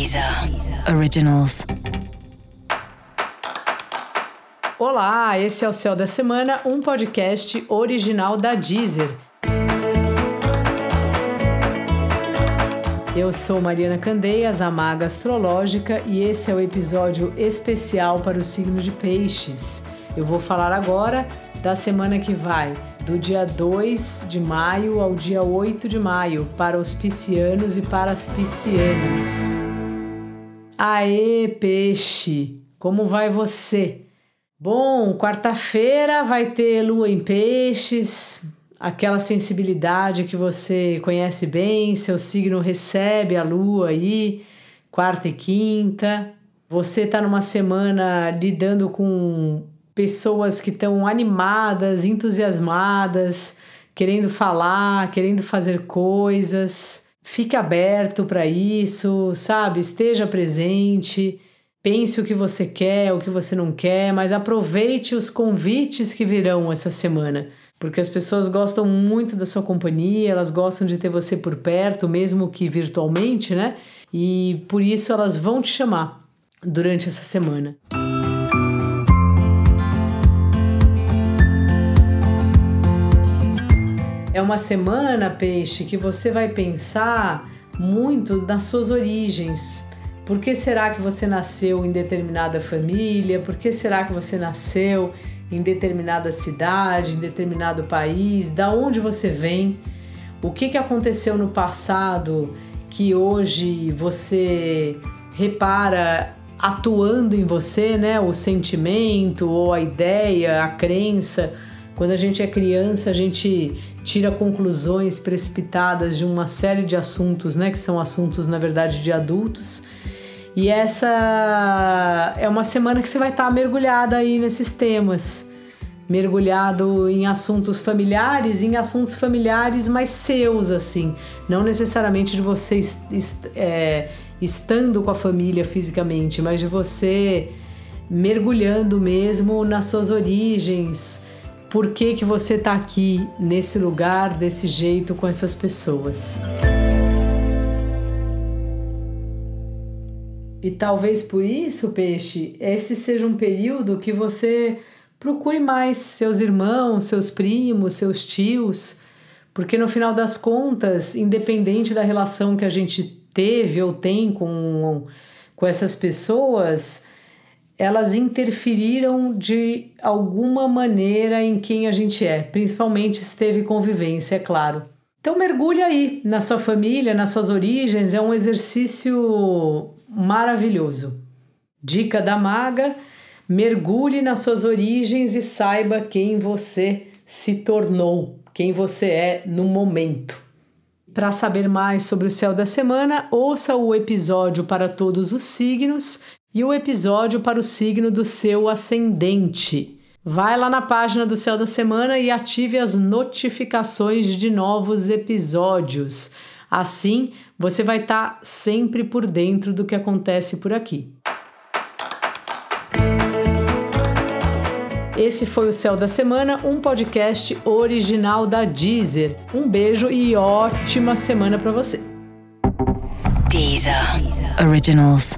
Deezer Originals. Olá, esse é o Céu da Semana, um podcast original da Deezer. Eu sou Mariana Candeias, a maga astrológica, e esse é o episódio especial para o signo de Peixes. Eu vou falar agora da semana que vai, do dia 2 de maio ao dia 8 de maio, para os piscianos e para as piscianas. Aê, peixe! Como vai você? Bom, quarta-feira vai ter lua em peixes, aquela sensibilidade que você conhece bem, seu signo recebe a lua aí, quarta e quinta. Você está numa semana lidando com pessoas que estão animadas, entusiasmadas, querendo falar, querendo fazer coisas. Fique aberto para isso, sabe? Esteja presente. Pense o que você quer, o que você não quer, mas aproveite os convites que virão essa semana, porque as pessoas gostam muito da sua companhia, elas gostam de ter você por perto, mesmo que virtualmente, né? E por isso elas vão te chamar durante essa semana. É uma semana, peixe, que você vai pensar muito nas suas origens. Por que será que você nasceu em determinada família? Por que será que você nasceu em determinada cidade, em determinado país? Da onde você vem? O que, que aconteceu no passado que hoje você repara atuando em você, né? O sentimento ou a ideia, a crença. Quando a gente é criança, a gente tira conclusões precipitadas de uma série de assuntos, né, que são assuntos na verdade de adultos. E essa é uma semana que você vai estar tá mergulhada aí nesses temas, mergulhado em assuntos familiares, em assuntos familiares mais seus, assim, não necessariamente de você é, estando com a família fisicamente, mas de você mergulhando mesmo nas suas origens, por que, que você está aqui nesse lugar, desse jeito, com essas pessoas. E talvez por isso, peixe, esse seja um período que você procure mais seus irmãos, seus primos, seus tios, porque no final das contas, independente da relação que a gente teve ou tem com, com essas pessoas, elas interferiram de alguma maneira em quem a gente é, principalmente se teve convivência, é claro. Então mergulhe aí na sua família, nas suas origens, é um exercício maravilhoso. Dica da maga: mergulhe nas suas origens e saiba quem você se tornou, quem você é no momento. Para saber mais sobre o céu da semana, ouça o episódio para todos os signos e o episódio para o signo do seu ascendente. Vai lá na página do Céu da Semana e ative as notificações de novos episódios. Assim, você vai estar tá sempre por dentro do que acontece por aqui. Esse foi o Céu da Semana, um podcast original da Deezer. Um beijo e ótima semana para você. Deezer. Originals.